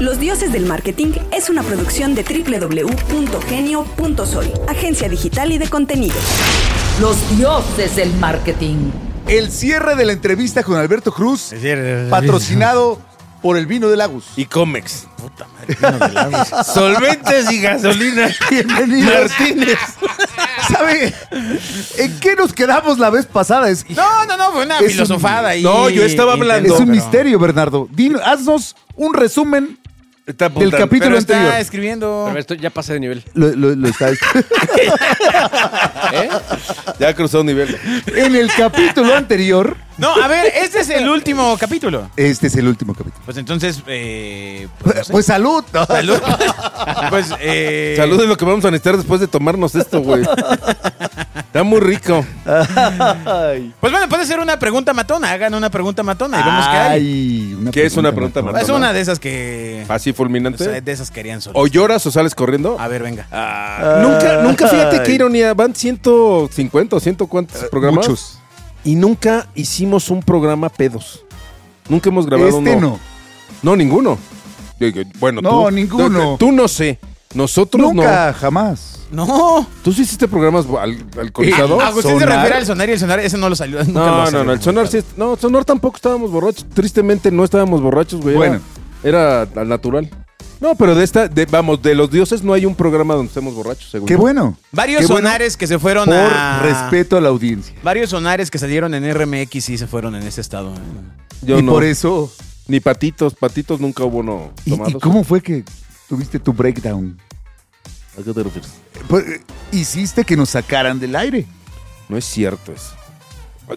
Los Dioses del Marketing es una producción de www.genio.soy, agencia digital y de contenidos. Los dioses del marketing. El cierre de la entrevista con Alberto Cruz, patrocinado por el vino de Lagos. Y Comex. Puta madre. Solventes y gasolina. Bienvenidos. Martínez. ¿Sabe en qué nos quedamos la vez pasada? Es, No, no, no, fue una Es un- filosofada ahí. No, yo estaba hablando. es un pero- misterio, Bernardo. Dinos, haznos un resumen Está del capítulo Pero está anterior. escribiendo. A ver, esto ya pasé de nivel. Lo, lo- lo está- Ya cruzó un nivel. en el capítulo anterior, No, a ver, este es el último capítulo. este es el último capítulo. Pues entonces, eh, pues, no sé. Pues salud. salud. pues, eh, Salud es lo que vamos a necesitar después de tomarnos esto, güey. Está muy rico. Ay. Pues bueno, puede ser una pregunta matona. Hagan una pregunta matona y vemos qué hay. Ay, una ¿Qué es una pregunta matona. Es una de esas que. Así fulminante. o sea, de esas querían solo. ¿O lloras o sales corriendo? A ver, venga. Ah, nunca, nunca, fíjate qué ironía. Van 150 o 100 cuántos programas. Muchos. Y nunca hicimos un programa pedos. Nunca hemos grabado Este uno. no. No, ninguno. Bueno, No, tú. ninguno. Tú, no sé. Nosotros Nunca, jamás. No. no. ¿Tú sí hiciste programas al, alcoholizados? Agustín se Sonar. refiere al sonar y el sonar, ese no lo salió. nunca No, no, salió no, el sonar sí. es- No, sonar tampoco estábamos borrachos. Tristemente no estábamos borrachos, güey. Bueno. Era, al natural. No, pero de esta, de- vamos, de los dioses no hay un programa donde estemos borrachos, según Qué yo. bueno. Varios Qué bueno sonares que se fueron Por a. respeto a la audiencia. Varios sonares que salieron en RMX y se fueron en ese estado. Yo y no. por eso. Ni patitos, patitos nunca hubo no ¿Y, cómo fue que tuviste tu breakdown? ¿A qué te refieres? Pues, eh, hiciste que nos sacaran del aire. No es cierto eso.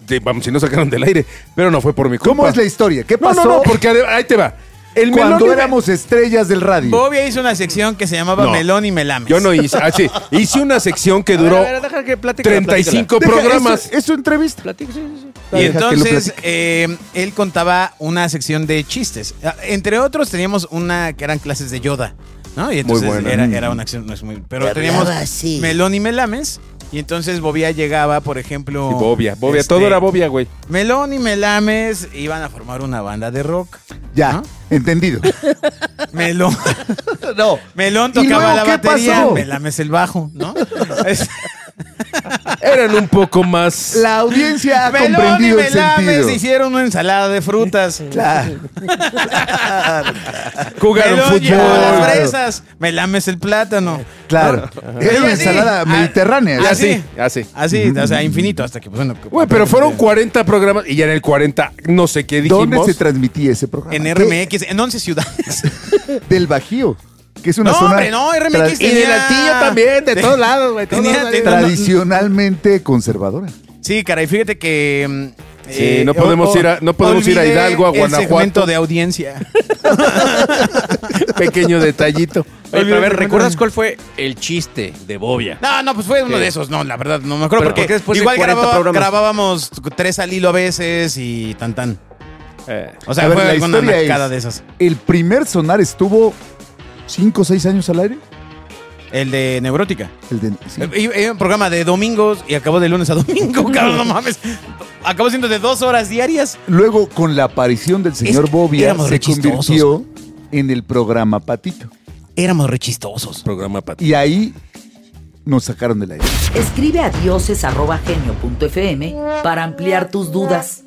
De- Vamos, si no sacaron del aire, pero no fue por mi culpa. ¿Cómo es la historia? ¿Qué pasó no, no, porque ahí te va. El cuando melón- éramos estrellas del radio? Bobia hizo una sección que se llamaba No. Melón y Melames. Yo no hice. Ah, sí. Hice una sección que duró A ver, a ver, deja que platique. 35 Deja, programas. Es, es su entrevista. Platique, sí, sí, sí. Y Deja que lo entonces eh, él contaba una sección de chistes. Ah, Entre otros teníamos una que eran clases de Yoda, ¿no? Y entonces buena. era, era una acción, no es muy, pero teníamos Melón y Melames. Y entonces Bobia llegaba, por ejemplo. Y Bobia, Bobia, este, todo era Bobia, güey. Melón y Melames iban a formar una banda de rock. Ya, ¿no? entendido. Melón, no. Melón ¿Y tocaba luego la qué batería, pasó? Melames el bajo, ¿no? Eran un poco más. La audiencia ha Melón y comprendido el Melames sentido. hicieron una ensalada de frutas. Claro. Jugaron Melón llevó fútbol. las fresas, Melames el plátano. Claro. ¿no? Era Y una así, ensalada ah, mediterránea. Ya así. sí, así. Así, o sea, infinito, hasta que, pues, bueno. que- Güey, pero fueron 40 programas y ya en el 40 no sé qué dijimos. ¿Dónde se transmitía ese programa? En ¿Qué? RMX, en 11 ciudades. Del Bajío, que es una No, zona hombre, no, RMX tra- Y tenía- del altillo también, de todos lados, güey. Tenía- tenía- tradicionalmente conservadora. Sí, caray, fíjate que. mm, Sí, no podemos ir a- no podemos ir a Hidalgo, a El Guanajuato. segmento de audiencia. Pequeño detallito. Oye, pero a ver, ¿recuerdas cuál fue el chiste de Bobia? No, no, pues fue uno ¿Qué? de esos, no, la verdad, no me acuerdo. Pero Porque ¿por qué después de igual 40 grababa- programas? grabábamos tres al hilo a veces y tan tan. Eh, O sea, A ver, fue la alguna de esas. El primer sonar estuvo cinco o seis años al aire. El de Neurótica. El de, sí. Eh, Era un programa de domingos y acabó de lunes a domingo, cabrón, no mames. Acabó siendo de dos horas diarias. Luego, con la aparición del señor Es- Bobia, se convirtió en el programa Patito. Éramos re chistosos. Programa para Y ahí nos sacaron del aire. Escribe a dioses.genio.fm para ampliar tus dudas.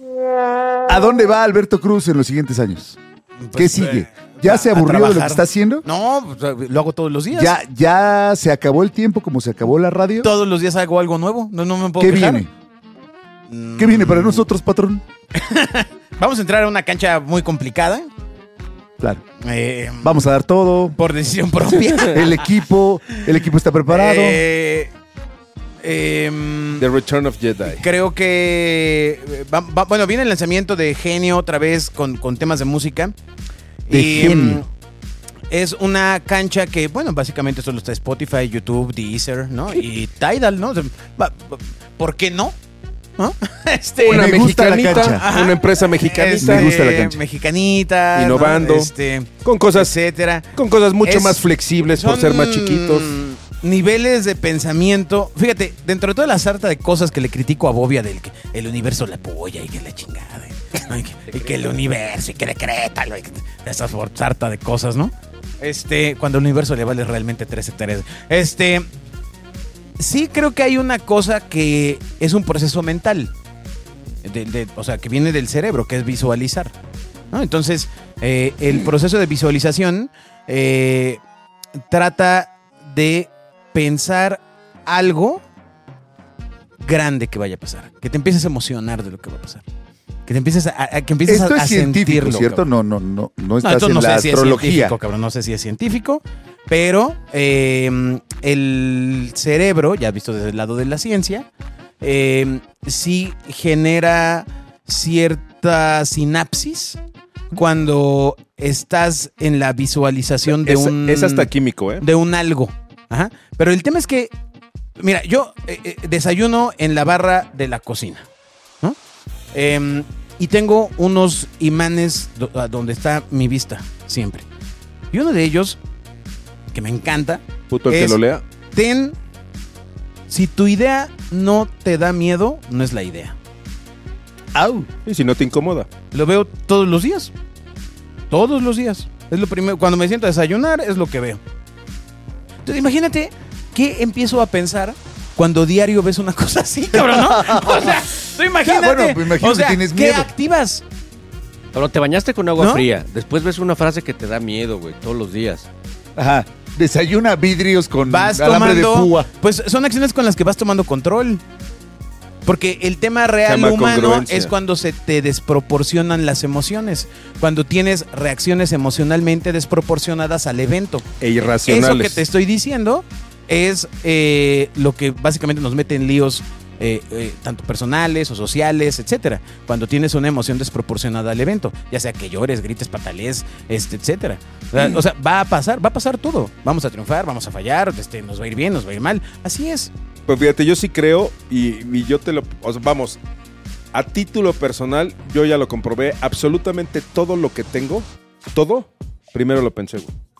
¿A dónde va Alberto Cruz en los siguientes años? ¿Qué Pues, sigue? eh, ¿Ya a- se aburrió de lo que está haciendo? No, lo hago todos los días. ¿Ya, ¿Ya se acabó el tiempo como se acabó la radio? Todos los días hago algo nuevo. No, no me puedo ¿Qué quejar. viene? Mm, ¿Qué viene para nosotros, patrón? Vamos a entrar a una cancha muy complicada. Claro. eh, Vamos a dar todo. por decisión propia. El equipo, el equipo está preparado. Eh, em, The Return of Jedi. creo que. eh, va- va- bueno, viene el lanzamiento de Genio otra vez con, con temas de música. De Y, Genio. mm, Es una cancha que, bueno, básicamente solo está Spotify, YouTube, Deezer, ¿no? Y Tidal, ¿no? ¿Por qué no? ¿No? Este, Una Me gusta la mexicanita, una empresa mexicanita. este, Me gusta la cancha. Mexicanita. ¿no? Innovando. Este, Con cosas, etcétera. con cosas mucho Es- más flexibles por ser más chiquitos. Niveles de pensamiento. Fíjate, dentro de toda la sarta de cosas que le critico a Bobia del que el universo la apoya y que la chingada. Y, que, el universo, y que decrétalo, y esa sarta de cosas, ¿no? Este, cuando el universo le vale realmente tres hectáreas. Este, sí creo que hay una cosa que es un proceso mental. O sea, que viene del cerebro, que es visualizar. Entonces, eh, el proceso de visualización eh, trata de pensar algo grande que vaya a pasar. Que te empieces a emocionar de lo que va a pasar. Que te empieces a, a- que empieces Esto a, es científico, sentirlo, ¿cierto? cabrón. No, no, no, no No, estás esto en no la sé si es astrología. científico, cabrón. No sé si es científico. Pero eh, el cerebro, ya visto desde el lado de la ciencia, eh, sí genera cierta sinapsis cuando estás en la visualización de es, un es hasta químico, ¿eh? de un algo. Ajá. Pero el tema es que, mira, yo eh, eh, desayuno en la barra de la cocina, ¿no? Em, y tengo unos imanes do- donde está mi vista siempre. Y uno de ellos, que me encanta, Puto el que lo lea. ten, si tu idea no te da miedo, no es la idea. Au. Y si no te incomoda. Lo veo todos los días. Todos los días. Es lo primero. Cuando me siento a desayunar, es lo que veo. Entonces, imagínate qué empiezo a pensar cuando diario ves una cosa así, cabrón, ¿no? O sea, tú imagínate. Ya, bueno, pues imagino o sea, que tienes ¿qué miedo. activas? Pero te bañaste con agua ¿No? fría. Después ves una frase que te da miedo, güey, todos los días. Ajá. Desayuna vidrios con Vas alambre de tomando. púa. Pues son acciones con las que vas tomando control. Porque el tema real llama humano es cuando se te desproporcionan las emociones. Cuando tienes reacciones emocionalmente desproporcionadas al evento. E Eso irracionales. que te estoy diciendo es eh, lo que básicamente nos mete en líos eh, eh, tanto personales o sociales, etcétera. Cuando tienes una emoción desproporcionada al evento, ya sea que llores, grites, patalees, este, etcétera. O sea, o sea, va a pasar, va a pasar todo. Vamos a triunfar, vamos a fallar, este, nos va a ir bien, nos va a ir mal. Así es. Pues fíjate, yo sí creo y, y yo te lo... o sea, vamos, a título personal, yo ya lo comprobé. Absolutamente todo lo que tengo, todo, primero lo pensé, güey.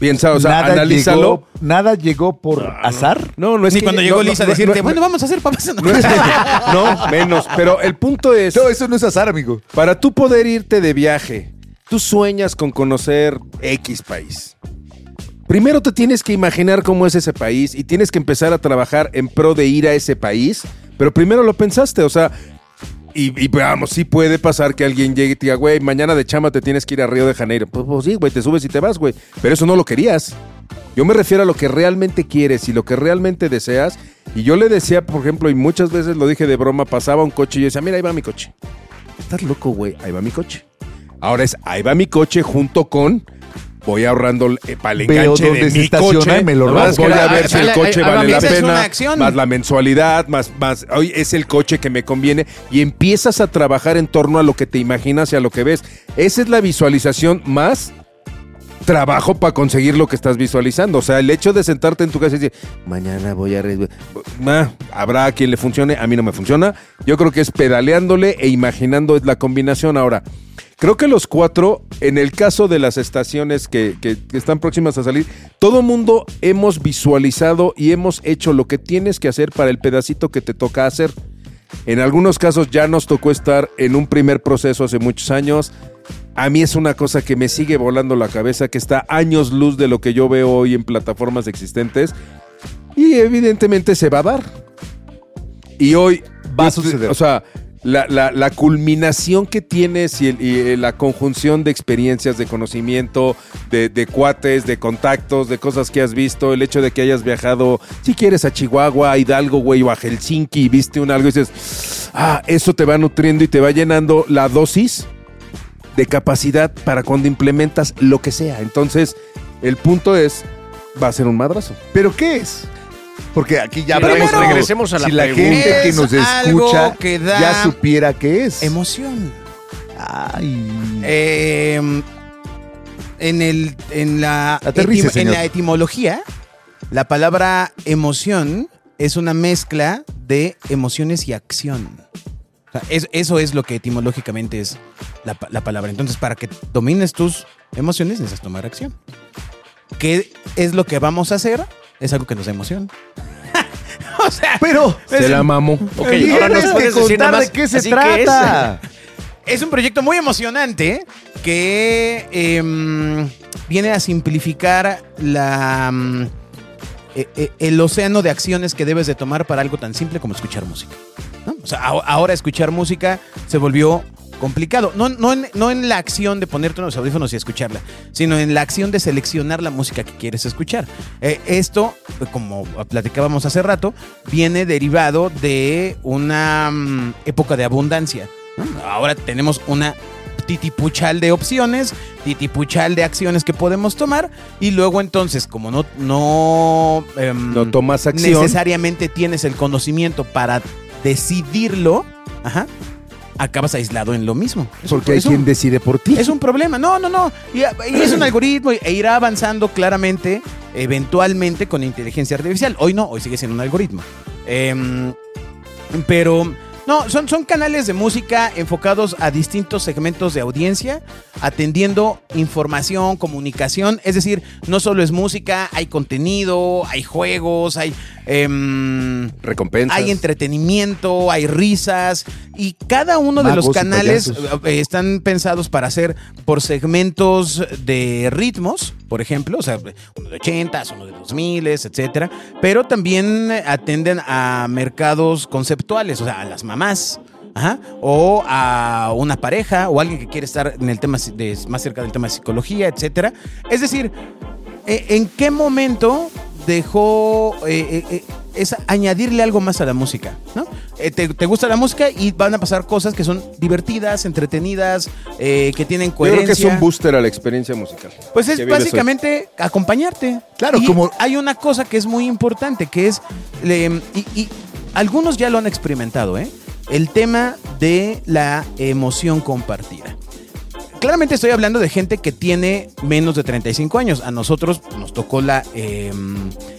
Piensa, o sea, nada, analízalo. llegó, nada llegó por azar. No, no es Ni que- cuando llegó no, Lisa a no, decirte, no, bueno, vamos a hacer papas. no es- no, menos. Pero el punto es, No, eso no es azar, amigo. para tú poder irte de viaje, tú sueñas con conocer X país. Primero te tienes que imaginar cómo es ese país y tienes que empezar a trabajar en pro de ir a ese país, pero primero lo pensaste, o sea, y, y vamos, sí puede pasar que alguien llegue y diga, güey, mañana de chama te tienes que ir a Río de Janeiro. Pues, pues sí, güey, te subes y te vas, güey, pero eso no lo querías. Yo me refiero a lo que realmente quieres y lo que realmente deseas. Y yo le decía, por ejemplo, y muchas veces lo dije de broma, pasaba un coche y yo decía, mira, ahí va mi coche. Estás loco, güey, ahí va mi coche. Ahora es, ahí va mi coche junto con... Voy ahorrando eh, para el enganche de mi coche. y me lo voy a Ah, ver si el ah, coche ah, vale la es una pena. Más la mensualidad, más, más, hoy es el coche que me conviene. Y empiezas a trabajar en torno a lo que te imaginas y a lo que ves. Esa es la visualización más trabajo para conseguir lo que estás visualizando. O sea, el hecho de sentarte en tu casa y decir, mañana voy a... Ma, habrá a quien le funcione, a mí no me funciona. Yo creo que es pedaleándole e imaginando es la combinación. Ahora, creo que los cuatro, en el caso de las estaciones que, que- que están próximas a salir, todo mundo hemos visualizado y hemos hecho lo que tienes que hacer para el pedacito que te toca hacer. En algunos casos ya nos tocó estar en un primer proceso hace muchos años. A mí es una cosa que me sigue volando la cabeza, que está años luz de lo que yo veo hoy en plataformas existentes. Y evidentemente se va a dar. Y hoy Va a suceder. O sea, la, la- culminación que tienes y, eh, la conjunción de experiencias, de conocimiento, de, de cuates, de contactos, de cosas que has visto, el hecho de que hayas viajado, si quieres, a Chihuahua, a Hidalgo, güey, o a Helsinki y viste un algo y dices, ah, eso te va nutriendo y te va llenando la dosis de capacidad para cuando implementas lo que sea. Entonces, el punto es, va a ser un madrazo. ¿Pero qué es? Porque aquí ya hablamos todos. regresemos a la Si la pregunta. gente que Es nos algo escucha que da ya supiera qué es. Emoción. Ay. Eh, en, el, en, la Aterrice, etim- en señor. la etimología, la palabra emoción es una mezcla de emociones y acción. O sea, es- eso es lo que etimológicamente es la, pa- la palabra. Entonces, para que domines tus emociones, necesitas tomar acción. ¿Qué es lo que vamos a hacer? Es algo que nos da emoción. o sea, Pero Se la mamó. Ok, ahora nos que puedes decir nada más. de qué se que es. trata. Es un proyecto muy emocionante que em, viene a simplificar la, mm, e- e- el océano de acciones que debes de tomar para algo tan simple como escuchar música. ¿no? O sea, a- ahora escuchar música se volvió complicado. No, no, en, no en la acción de ponerte unos audífonos y escucharla, sino en la acción de seleccionar la música que quieres escuchar. Eh, esto, como platicábamos hace rato, viene derivado de una mm, época de abundancia. ¿no? Ahora tenemos una titipuchal de opciones, titipuchal de acciones que podemos tomar y luego entonces, como no, no, em, No tomas acción. necesariamente tienes el conocimiento para decidirlo, ajá, acabas aislado en lo mismo. Es un- Porque hay un- quien decide por ti. es un problema. No, no, no. Y, y es un algoritmo e irá avanzando claramente, eventualmente, con inteligencia artificial. Hoy no, hoy sigue siendo un algoritmo. Em, pero, no, son, son canales de música enfocados a distintos segmentos de audiencia, atendiendo información, comunicación. Es decir, no solo es música, hay contenido, hay juegos, hay... em, Recompensas. hay entretenimiento, hay risas y cada uno de los canales eh, están pensados para hacer por segmentos de ritmos, por ejemplo, o sea, uno de 80, uno de 2000, etcétera, pero también atenden a mercados conceptuales, o sea, a las mamás. o a una pareja o alguien que quiere estar en el tema de, más cerca del tema de psicología, etcétera. Es decir, eh, ¿En qué momento dejó eh, eh, eh, es añadirle algo más a la música? ¿no? Eh, te, te gusta la música y van a pasar cosas que son divertidas, entretenidas, eh, que tienen Yo coherencia. creo que es un booster a la experiencia musical. Pues es hoy. básicamente acompañarte. Claro, Y como- hay una cosa que es muy importante, que es, y, y algunos ya lo han experimentado, ¿eh? El tema de la emoción compartida. Claramente estoy hablando de gente que tiene menos de 35 años. A nosotros nos tocó la eh,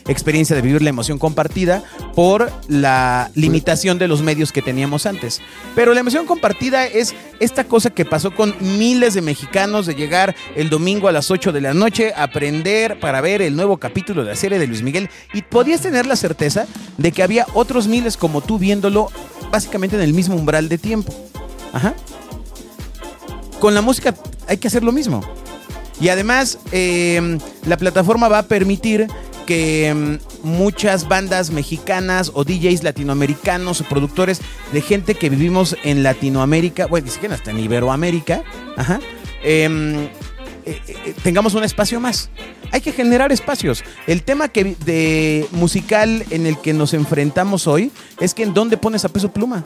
experiencia de vivir la emoción compartida por la limitación de los medios que teníamos antes. Pero la emoción compartida es esta cosa que pasó con miles de mexicanos de llegar el domingo a las 8 de la noche, aprender para ver el nuevo capítulo de la serie de Luis Miguel y podías tener la certeza de que había otros miles como tú viéndolo básicamente en el mismo umbral de tiempo. Ajá con la música hay que hacer lo mismo. Y además, eh, la plataforma va a permitir que mm, muchas bandas mexicanas o DJs latinoamericanos o productores de gente que vivimos en Latinoamérica, bueno, ni siquiera hasta en Iberoamérica, ajá, em, eh, eh, tengamos un espacio más. Hay que generar espacios. El tema que, de musical en el que nos enfrentamos hoy es que en dónde pones a peso pluma.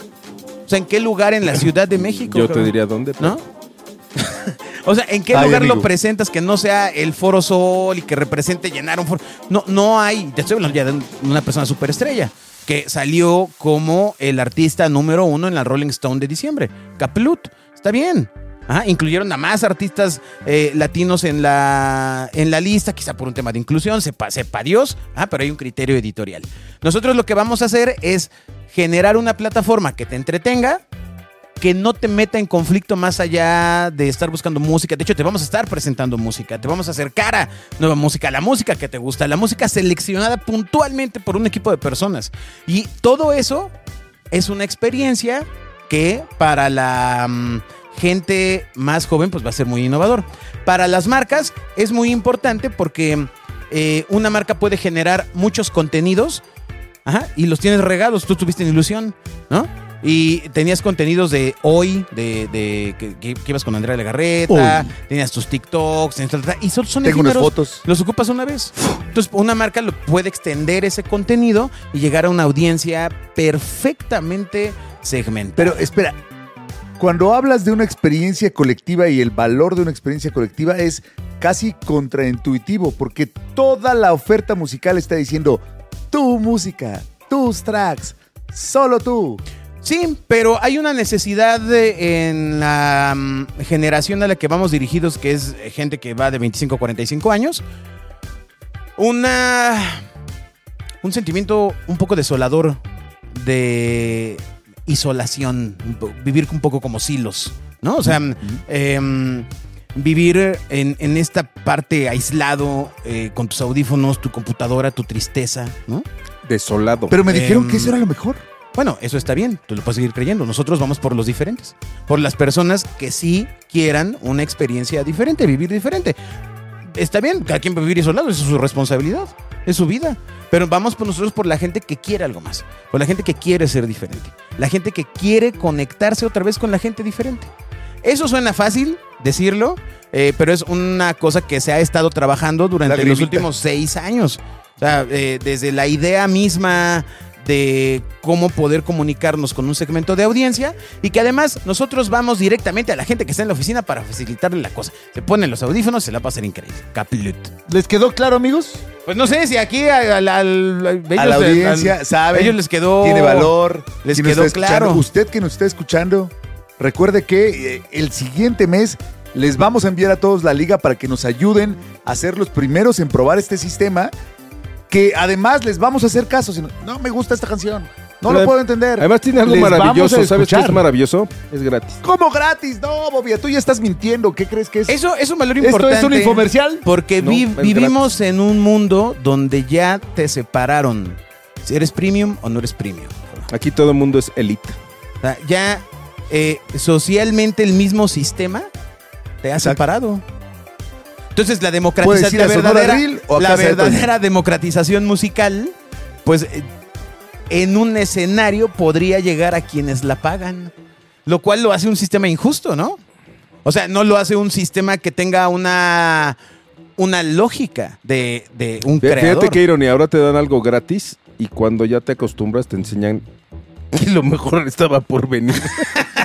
O sea, ¿en qué lugar en la Ciudad de México? Yo te diría dónde. ¿No? o sea, ¿en qué Ay, lugar lo presentas que no sea el Foro Sol y que represente llenar un foro? No, no hay. Te estoy hablando ya de una persona superestrella que salió como el artista número uno en la Rolling Stone de diciembre. Caplut. Está bien. Ajá, incluyeron a más artistas eh, latinos en la, en la lista, quizá por un tema de inclusión, sepa, sepa Dios, ah, pero hay un criterio editorial. Nosotros lo que vamos a hacer es generar una plataforma que te entretenga, que no te meta en conflicto más allá de estar buscando música. De hecho, te vamos a estar presentando música, te vamos a acercar a nueva música, la música que te gusta, la música seleccionada puntualmente por un equipo de personas. Y todo eso es una experiencia que para la mm, gente más joven pues va a ser muy innovador. Para las marcas es muy importante porque eh, una marca puede generar muchos contenidos y los tienes regados. Tú tuviste en ilusión, ¿no? Y tenías contenidos de hoy, de, de que, ibas con Andrea Legarreta, tenías tus TikToks, y son, son Tengo unas fotos. Los ocupas una vez. Entonces, una marca lo puede extender ese contenido y llegar a una audiencia perfectamente segmentada. Pero espera, cuando hablas de una experiencia colectiva y el valor de una experiencia colectiva es casi contraintuitivo, porque toda la oferta musical está diciendo tu música, tus tracks, solo tú. Sí, pero hay una necesidad de- en la mm, generación a la que vamos dirigidos, que es gente que va de 25 a 45 años. Una. Un sentimiento un poco desolador de isolación, vivir un poco como silos, ¿no? O sea, em, vivir en, en esta parte aislado, eh, con tus audífonos, tu computadora, tu tristeza, ¿no? Desolado. Pero me dijeron Em, que eso era lo mejor. Bueno, eso está bien, tú lo puedes seguir creyendo. Nosotros vamos por los diferentes, por las personas que sí quieran una experiencia diferente, vivir diferente. Está bien, cada quien vivir isolado, eso es su responsabilidad, es su vida. Pero vamos por nosotros por la gente que quiere algo más, por la gente que quiere ser diferente, la gente que quiere conectarse otra vez con la gente diferente. Eso suena fácil decirlo, eh, pero es una cosa que se ha estado trabajando durante los últimos seis años. O sea, eh, desde la idea misma de cómo poder comunicarnos con un segmento de audiencia y que además nosotros vamos directamente a la gente que está en la oficina para facilitarle la cosa. Se ponen los audífonos, se la pasa increíble. Caplut. ¿Les quedó claro, amigos? Pues no sé si aquí al- al- ellos, a la audiencia, saben. ellos les quedó Tiene valor. les quedó claro. Usted que nos está escuchando, recuerde que eh, el siguiente mes les vamos a enviar a todos la liga para que nos ayuden a ser los primeros en probar este sistema. Que además les vamos a hacer caso. si no, me gusta esta canción. No Pero lo puedo entender. Además tiene algo Les maravilloso. ¿Sabes qué es maravilloso? Es gratis. ¿Cómo gratis? No, Bobia, tú ya estás mintiendo. ¿Qué crees que es? Eso es un valor ¿Esto importante. es un infomercial? Porque No, vi- es vivimos en un mundo donde ya te separaron. Si eres premium o no eres premium. Aquí todo el mundo es elite. O sea, ya eh, socialmente el mismo sistema te ha Exacto. separado. Entonces la democratización, la verdadera, o a la de verdadera democratización musical, pues eh, en un escenario podría llegar a quienes la pagan. Lo cual lo hace un sistema injusto, ¿no? O sea, no lo hace un sistema que tenga una, una lógica de, de un Fí- creador. Fíjate qué ironía. Ahora te dan algo gratis y cuando ya te acostumbras te enseñan que lo mejor estaba por venir.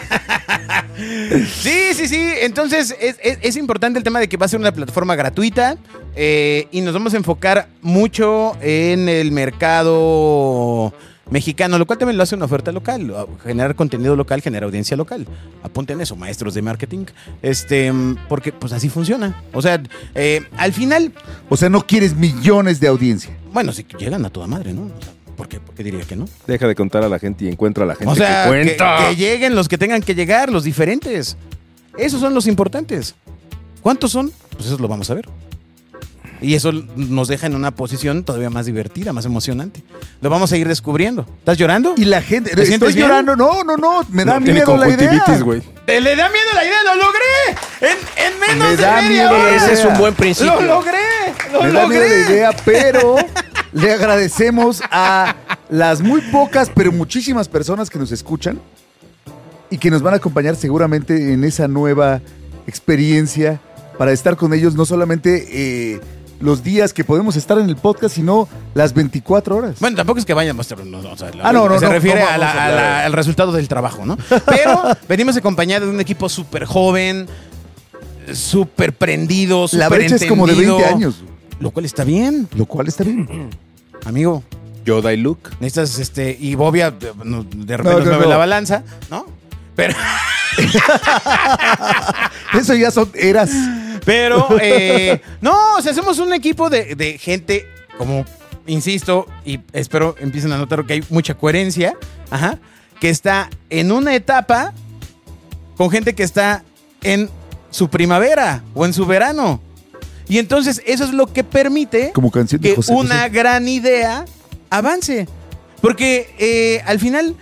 Sí, sí, sí. Entonces es, es- es importante el tema de que va a ser una plataforma gratuita eh, y nos vamos a enfocar mucho en el mercado mexicano, lo cual también lo hace una oferta local. Generar contenido local genera audiencia local. Apunten eso, maestros de marketing. Este, porque pues así funciona. O sea, eh, al final, O sea, no quieres millones de audiencia. bueno, si llegan a toda madre, ¿no? O sea, ¿por, qué, por qué diría que no? Deja de contar a la gente y encuentra a la gente O sea, que que, cuenta. que lleguen los que tengan que llegar, los diferentes. Esos son los importantes. ¿Cuántos son? Pues eso lo vamos a ver. Y eso nos deja en una posición todavía más divertida, más emocionante. Lo vamos a ir descubriendo. ¿Estás llorando? Y la gente. ¿Te bien? llorando. No, no, no. Me da No, tiene miedo la idea. ¡Te le da miedo la idea! ¡Lo logré! En, en menos Me de da media miedo la hora. idea. Ese es un buen principio. ¡Lo logré! ¡Lo Me da miedo logré! la idea, pero le agradecemos a las muy pocas, pero muchísimas personas que nos escuchan y que nos van a acompañar seguramente en esa nueva experiencia para estar con ellos, no solamente eh, los días que podemos estar en el podcast, sino las 24 horas. Bueno, tampoco es que vayan a mostrar. no, no, o sea, Ah, no, no, Se no, refiere no a la- vamos a a hablar. la- al resultado del trabajo, ¿no? Pero venimos acompañados de un equipo súper joven, súper prendido, súper la brecha es como de 20 entendido, años, Lo cual está bien, lo cual está bien. amigo. Yoda y Luke. Necesitas, este, y Bobia de, repente No, nos no, mueve no. la balanza, ¿no? Pero, Eso ya son eras. pero, eh, no, o sea, hacemos un equipo de, de gente, como, insisto, y espero empiecen a notar que hay mucha coherencia, ajá, que está en una etapa con gente que está en su primavera o en su verano. Y entonces eso es lo que permite Como canción de que José una José. gran idea avance. Porque eh, al final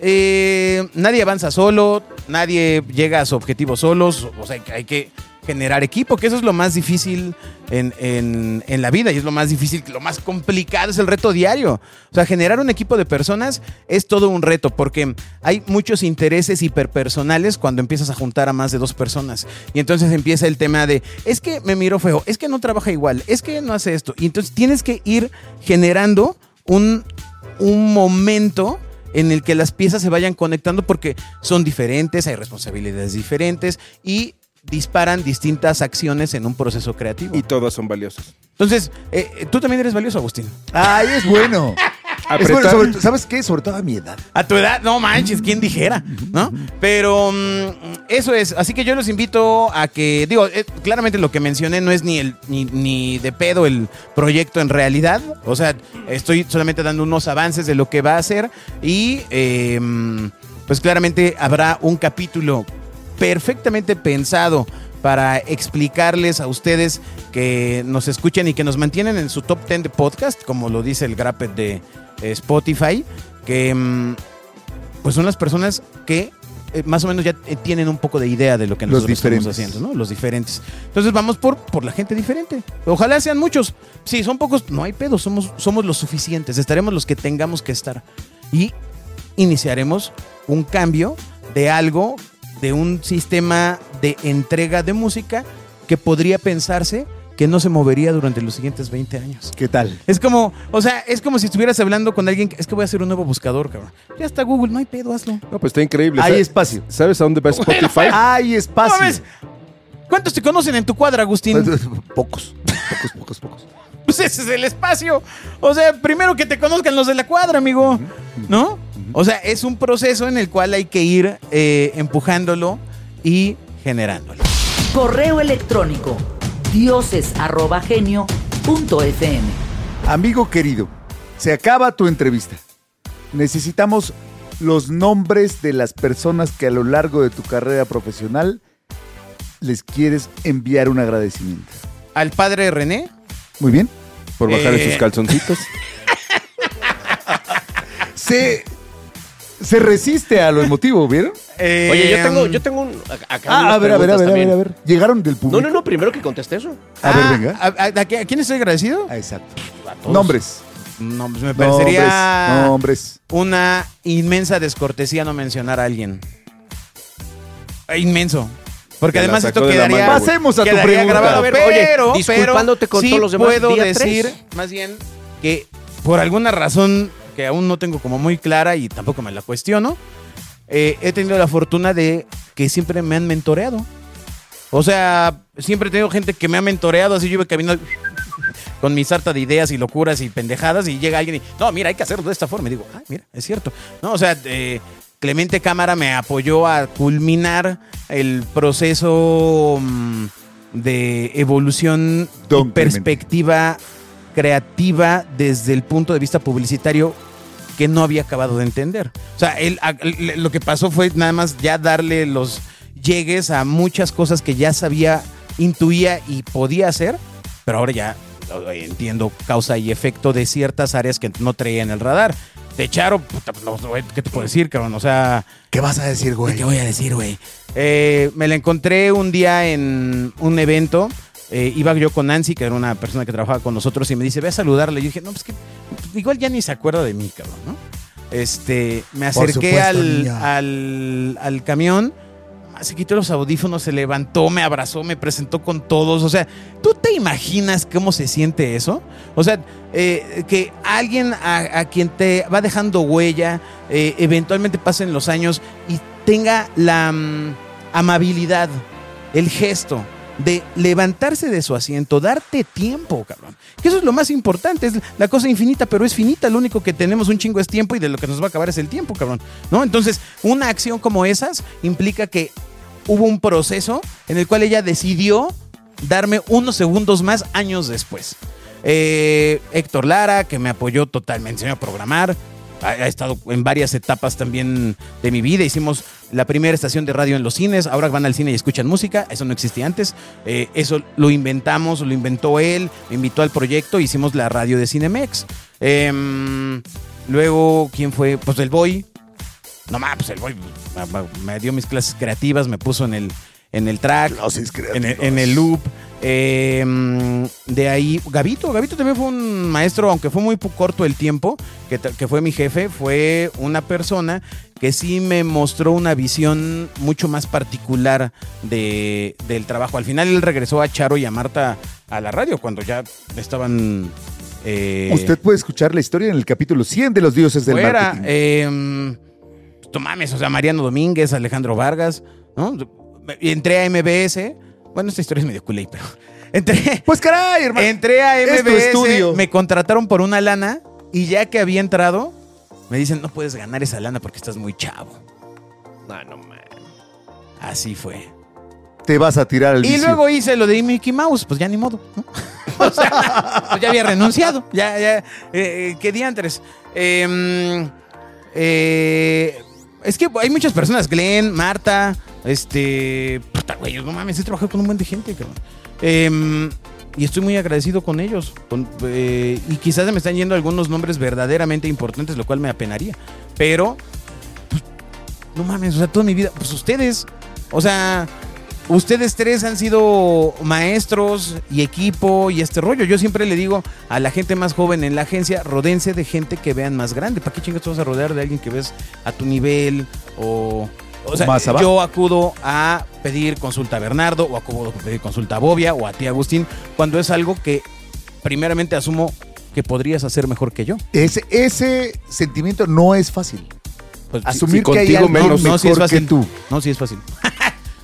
eh, nadie avanza solo, nadie llega a su objetivo solos, o sea, hay que generar equipo, que eso es lo más difícil en, en- en la vida y es lo más difícil, lo más complicado es el reto diario. O sea, generar un equipo de personas es todo un reto porque hay muchos intereses hiperpersonales cuando empiezas a juntar a más de dos personas. Y entonces empieza el tema de, es que me miro feo, es que no trabaja igual, es que no hace esto. Y entonces tienes que ir generando un, un momento en el que las piezas se vayan conectando porque son diferentes, hay responsabilidades diferentes y disparan distintas acciones en un proceso creativo. Y todas son valiosas. Entonces, eh, eh, tú también eres valioso, Agustín. Ay, es bueno. Es bueno, Apretar. sobre todo- ¿Sabes qué? Sobre todo a mi edad. A tu edad, no manches, quién dijera, ¿no? Pero mm, eso es, así que yo los invito a que, digo, eh, claramente lo que mencioné no es ni, el, ni, ni de pedo el proyecto en realidad, o sea, estoy solamente dando unos avances de lo que va a ser y eh, mm, pues claramente habrá un capítulo perfectamente pensado para explicarles a ustedes que nos escuchan y que nos mantienen en su top 10 de podcast, como lo dice el Grappet de eh, Spotify, que mm, pues son las personas que eh, más o menos ya eh, tienen un poco de idea de lo que nosotros estamos haciendo, ¿no? Los diferentes. Entonces vamos por, por la gente diferente. Ojalá sean muchos. Si son pocos, no hay pedo, somos, somos los suficientes. Estaremos los que tengamos que estar. Y iniciaremos un cambio de algo, de un sistema de entrega de música que podría pensarse que no se movería durante los siguientes 20 años. ¿Qué tal? Es como, o sea, es como si estuvieras hablando con alguien, que- es que voy a hacer un nuevo buscador, cabrón. Ya está Google, no hay pedo, hazlo. No, pues está increíble. Hay ¿Sabes- espacio. ¿Sabes a dónde va Spotify? Hay ¿Cómo espacio. ves? ¿Cuántos te conocen en tu cuadra, Agustín? Pocos, pocos, pocos, pocos. Pues ese es el espacio. O sea, primero que te conozcan los de la cuadra, amigo. ¿No? O sea, es un proceso en el cual hay que ir eh, empujándolo y generándolo. Correo electrónico dioses@genio.fm. Amigo querido, se acaba tu entrevista. Necesitamos los nombres de las personas que a lo largo de tu carrera profesional les quieres enviar un agradecimiento. Al padre René, Muy bien. Por bajar Eh. esos calzoncitos. Se, se resiste a lo emotivo, ¿vieron? eh, Oye, yo tengo, yo tengo un. acá Ah, a ver, a ver, a ver, a ver, a ver. Llegaron del No, público. no, no, primero que conteste eso. A ver, ah, venga. ¿a, a- a qui- a quién estoy agradecido? Ah, exacto. A todos. Nombres. No, pues me parecería Nombres. Nombres. una inmensa descortesía no mencionar a alguien. Eh, Inmenso. Porque además esto quedaría, güey. Pasemos a tu pregunta. grabado. Ver, oye, pero, disculpándote pero con sí todos los demás, puedo día decir, tres. más bien, que por alguna razón que aún no tengo como muy clara y tampoco me la cuestiono, eh, he tenido la fortuna de que siempre me han mentoreado. O sea, siempre he tenido gente que me ha mentoreado, así yo iba caminando con mi sarta de ideas y locuras y pendejadas y llega alguien y, no, mira, hay que hacerlo de esta forma. Y digo, ah, mira, es cierto. No, o sea, eh, Clemente Cámara me apoyó a culminar el proceso mm, de evolución y perspectiva creativa desde el punto de vista publicitario que no había acabado de entender. O sea, él, lo que pasó fue nada más ya darle los llegues a muchas cosas que ya sabía, intuía y podía hacer, pero ahora ya eh, entiendo causa y efecto de ciertas áreas que no traía en el radar. De Charo, puta, no, ¿qué te puedo decir, cabrón? O sea, ¿Qué vas a decir, güey? ¿Qué voy a decir, güey? Eh, me la encontré un día en un evento. eh, iba yo con Nancy, que era una persona que trabajaba con nosotros, y me dice, ve a saludarle. Yo dije, no, pues que igual ya ni se acuerda de mí, cabrón, ¿no? Este, me acerqué supuesto, al, al, al camión, ah, se quitó los audífonos, se levantó, me abrazó, me presentó con todos. O sea, ¿tú te imaginas cómo se siente eso? O sea, eh, que alguien a, a quien te va dejando huella, eh, eventualmente pasen los años y tenga la mm, amabilidad, el gesto de levantarse de su asiento, darte tiempo, cabrón. Que eso es lo más importante, es la cosa infinita, pero es finita, lo único que tenemos un chingo es tiempo y de lo que nos va a acabar es el tiempo, cabrón. ¿No? Entonces, una acción como esas implica que hubo un proceso en el cual ella decidió darme unos segundos más años después. Eh, Héctor Lara, que me apoyó totalmente, me enseñó a programar. Ha, ha estado en varias etapas también de mi vida. Hicimos la primera estación de radio en los cines. Ahora van al cine y escuchan música. Eso no existía antes. Eh, eso lo inventamos, lo inventó él. Me invitó al proyecto. Hicimos la radio de Cinemex. Em, luego, ¿quién fue? Pues el Boy. No más, pues el Boy me, dio mis clases creativas, me puso en el, en el track en el, en el loop. Eh, de ahí, Gavito, Gavito también fue un maestro, aunque fue muy corto el tiempo, que, fue mi jefe, fue una persona que sí me mostró una visión mucho más particular de, del trabajo. Al final él regresó a Charo y a Marta a la radio cuando ya estaban... eh, Usted puede escuchar la historia en el capítulo 100 de los dioses del fuera. marketing. Eh, mames, o sea, Mariano Domínguez, Alejandro Vargas, Entré a MBS. Bueno, esta historia es medio culé, pero. Entré, pues caray, hermano. entré a Es tu MBS, estudio. me contrataron por una lana y ya que había entrado, me dicen, no puedes ganar esa lana porque estás muy chavo. No, no, man. Así fue. Te vas a tirar al Y vicio. luego hice lo de Mickey Mouse, pues ya ni modo, ¿no? o sea, pues ya había renunciado, ya, ya, eh, eh, qué diantres. Eh, eh, es que hay muchas personas, Glenn, Marta, este, puta, güey, no mames, he trabajado con un buen de gente, cabrón. Em, y estoy muy agradecido con ellos. eh, y quizás se me están yendo algunos nombres verdaderamente importantes, lo cual me apenaría. Pero, pues, no mames, o sea, toda mi vida, pues ustedes, o sea, ustedes tres han sido maestros y equipo y este rollo. Yo siempre le digo a la gente más joven en la agencia, rodense de gente que vean más grande. ¿Para qué chingas te vas a rodear de alguien que ves a tu nivel o... O sea, Más yo acudo a pedir consulta a Bernardo o acudo a pedir consulta a Bobia o a ti Agustín cuando es algo que primeramente asumo que podrías hacer mejor que yo. Ese, ese sentimiento no es fácil. Pues, Asumir sí, que hay contigo algo menos. mejor No, sí es que fácil. tú. No, sí es fácil.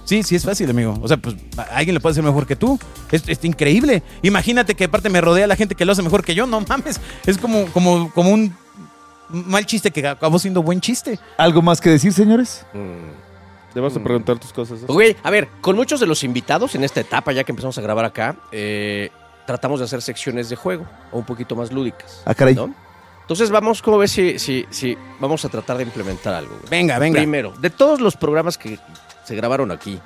Sí, sí es fácil, amigo. O sea, pues alguien le puede hacer mejor que tú. Es, es increíble. Imagínate que aparte me rodea la gente que lo hace mejor que yo. No mames. Es como, como, como un mal chiste que acabó siendo buen chiste. ¿Algo más que decir, señores? Le vas a preguntar tus cosas. Güey, a ver, con muchos de los invitados en esta etapa, ya que empezamos a grabar acá, eh, tratamos de hacer secciones de juego o un poquito más lúdicas. Ah, caray. ¿no? Entonces vamos, ¿cómo ves si, si, si vamos a tratar de implementar algo? güey? Venga, venga. Primero, de todos los programas que se grabaron aquí,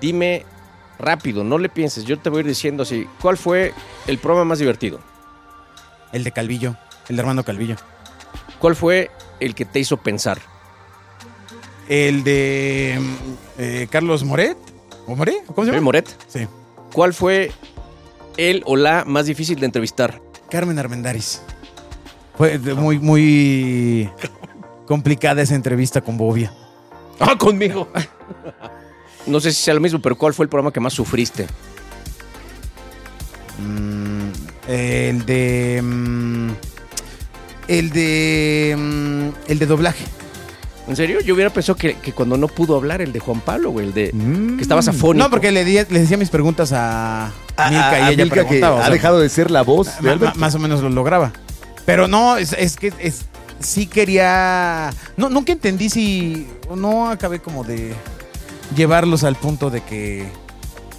dime rápido, no le pienses, yo te voy a ir diciendo así, ¿cuál fue el programa más divertido? El de Calvillo. El de Armando Calvillo. ¿Cuál fue el que te hizo pensar? El de eh, Carlos Moret. ¿O More? ¿Cómo se ¿Eh, llama? Moret? Sí. ¿Cuál fue el o la más difícil de entrevistar? Carmen Armendaris. Fue muy, muy complicada esa entrevista con Bobia. Ah, conmigo. No sé si sea lo mismo, pero ¿cuál fue el programa que más sufriste? Mm, el de. mm, el de. mm, el de doblaje. ¿En serio? Yo hubiera pensado que, que cuando no pudo hablar, el de Juan Pablo, güey, el de Mm. que estabas afónico. No, porque le, di- le decía mis preguntas a, A- Milka a- y a ella Milka que preguntaba. o ha sea, dejado de ser la voz de ma- ma- Alberto. más o menos lo lograba. Pero no, es, es que es, sí quería. No, nunca entendí si. No acabé como de llevarlos al punto de que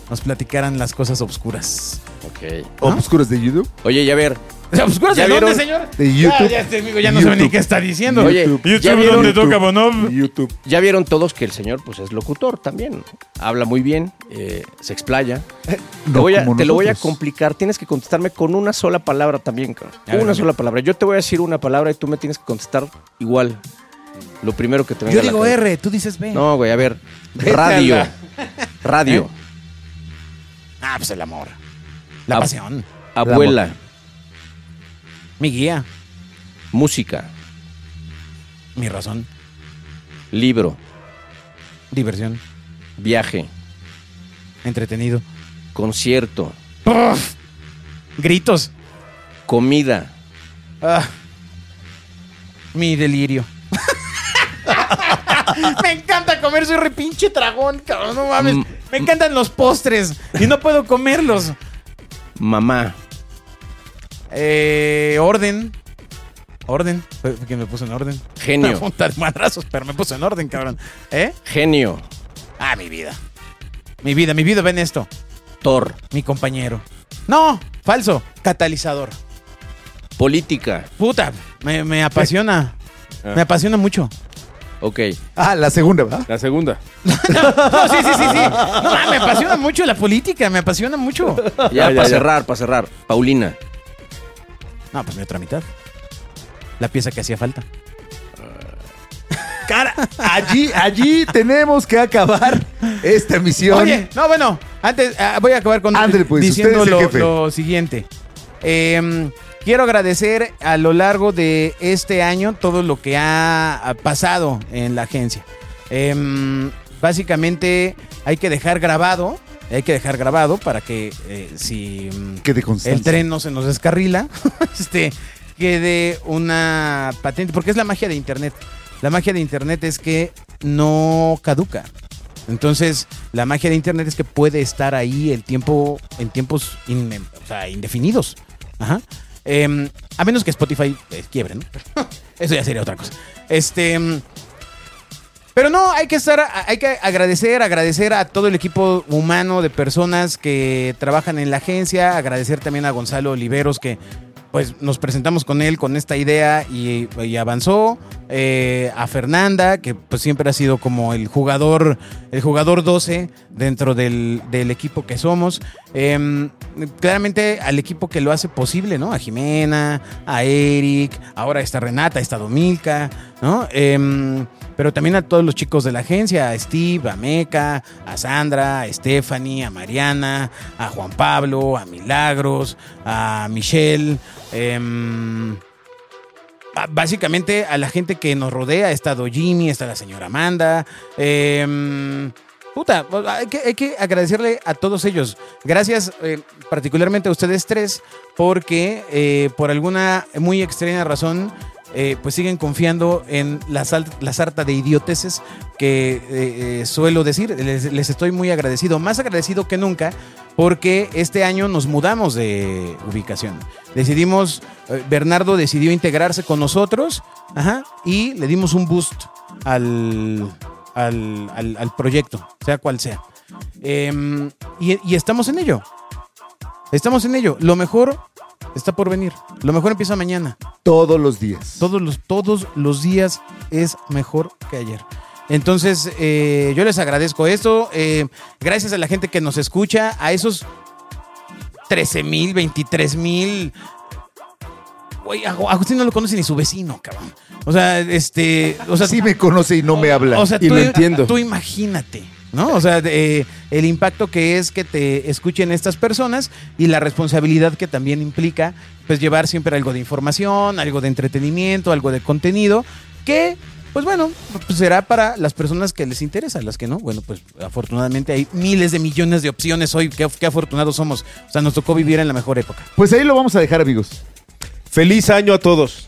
nos platicaran las cosas obscuras. Ok. Obscuros de YouTube. Oye, y a ver, ¿Obscuras ¿Ya de dónde, vieron? señor? De Ya, YouTube. ya, este amigo ya no sabe ni qué está diciendo. Oye, YouTube. ¿ya vieron, ¿dónde toca Bonob? YouTube. ya vieron todos que el señor pues es locutor también. Habla muy bien, eh, se explaya. te No voy a- como te lo voy a complicar. Tienes que contestarme con una sola palabra también, cabrón. Ver, una sola palabra. Yo te voy a decir una palabra y tú me tienes que contestar igual. Lo primero que te venga Yo a la digo. R, tú dices B. No, güey, a ver. Radio. Radio. ¿Eh? Ah, pues el amor. La Ab- pasión. Abuela. Mi guía. Música. Mi razón. Libro. Diversión. Viaje. Entretenido. Concierto. Gritos. Comida. Ah. Mi delirio. Me encanta comer, soy repinche dragón, cabrón, no mames. Mm. Me encantan los postres y no puedo comerlos. Mamá. Eh, orden. Orden. Fue quien me puso en orden. Una Genio. punta de madrazos, pero me puso en orden, cabrón. ¿Eh? Genio. Ah, mi vida. Mi vida, mi vida, ven esto. Thor. Mi compañero. No, falso. Catalizador. Política. Puta, me, me apasiona. Me apasiona mucho. Ok. Ah, la segunda, ¿verdad? La segunda. No, sí, sí, sí, sí. No, ma, me apasiona mucho la política, me apasiona mucho. Ya, Ya, ya, para ya. cerrar, para cerrar. Paulina. No, pues mi otra mitad. La pieza que hacía falta. Cara, allí, allí tenemos que acabar esta misión. Oye, no, bueno, antes ah, voy a acabar con pues, diciendo lo, siguiente. Em, quiero agradecer a lo largo de este año todo lo que ha ha pasado en la agencia. Em, básicamente hay que dejar grabado, hay que dejar grabado para que eh, si mm, el tren no se nos descarrila, este, quede una patente, porque es la magia de Internet. La magia de Internet es que no caduca. Entonces, la magia de Internet es que puede estar ahí el tiempo, en tiempos in- o sea, indefinidos. Ajá. Em, a menos que Spotify eh, quiebre, ¿no? Eso ya sería otra cosa. Este. Pero no, hay que estar, hay que agradecer, agradecer a todo el equipo humano de personas que trabajan en la agencia, agradecer también a Gonzalo Oliveros que pues nos presentamos con él con esta idea y, y avanzó. Eh, a Fernanda, que pues siempre ha sido como el jugador, el jugador 12 dentro del, del equipo que somos. Em, claramente al equipo que lo hace posible, ¿no? A Jimena, a Eric, ahora está Renata, está Domilka, ¿no? Em, pero también a todos los chicos de la agencia, a Steve, a Meca, a Sandra, a Stephanie, a Mariana, a Juan Pablo, a Milagros, a Michelle. em, básicamente a la gente que nos rodea. Está Jimmy, está la señora Amanda. em, puta, hay que, hay que agradecerle a todos ellos. Gracias eh, particularmente a ustedes tres porque eh, por alguna muy extraña razón eh, pues siguen confiando en la, sal- la sarta de idioteces que suelo decir. Les, les estoy muy agradecido, más agradecido que nunca, porque este año nos mudamos de ubicación. Decidimos, Bernardo decidió integrarse con nosotros ajá, y le dimos un boost al, al, al- al proyecto, sea cual sea. Em, y, y estamos en ello. Estamos en ello. Lo mejor está por venir. Lo mejor empieza mañana. Todos los días. Todos los, todos los días es mejor que ayer. Entonces, eh, yo les agradezco esto. eh, gracias a la gente que nos escucha, a esos 13 mil, 23 mil. Güey, Agustín no lo conoce ni su vecino, cabrón. O sea, este. O sea, sí me conoce y no me habla. o sea, Y tú, lo entiendo. Tú imagínate, ¿no? O sea, eh, el impacto que es que te escuchen estas personas y la responsabilidad que también implica, pues, llevar siempre algo de información, algo de entretenimiento, algo de contenido, que, pues bueno, pues será para las personas que les interesa, las que no. Bueno, pues afortunadamente hay miles de millones de opciones hoy. Qué, qué afortunados somos. O sea, nos tocó vivir en la mejor época. Pues ahí lo vamos a dejar, amigos. Feliz año a todos.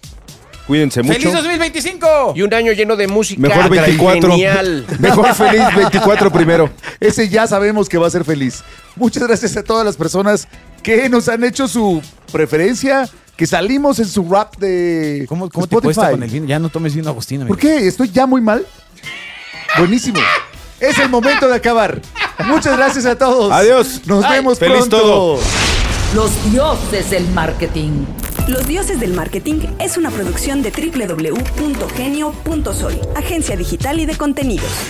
Cuídense mucho. ¡Feliz 2025! Y un año lleno de música. Mejor 24. Genial. Mejor feliz 24 primero. Ese ya sabemos que va a ser feliz. Muchas gracias a todas las personas que nos han hecho su preferencia, que salimos en su rap de ¿Cómo, cómo te Spotify. cuesta con el vino? Ya no tomes vino Agustín. amigo. ¿Por qué? ¿Estoy ya muy mal? Buenísimo. Es el momento de acabar. Muchas gracias a todos. Adiós. Nos Ay, vemos feliz pronto. todo. Los dioses del marketing. Los Dioses del Marketing es una producción de www.genio.sol, agencia digital y de contenidos.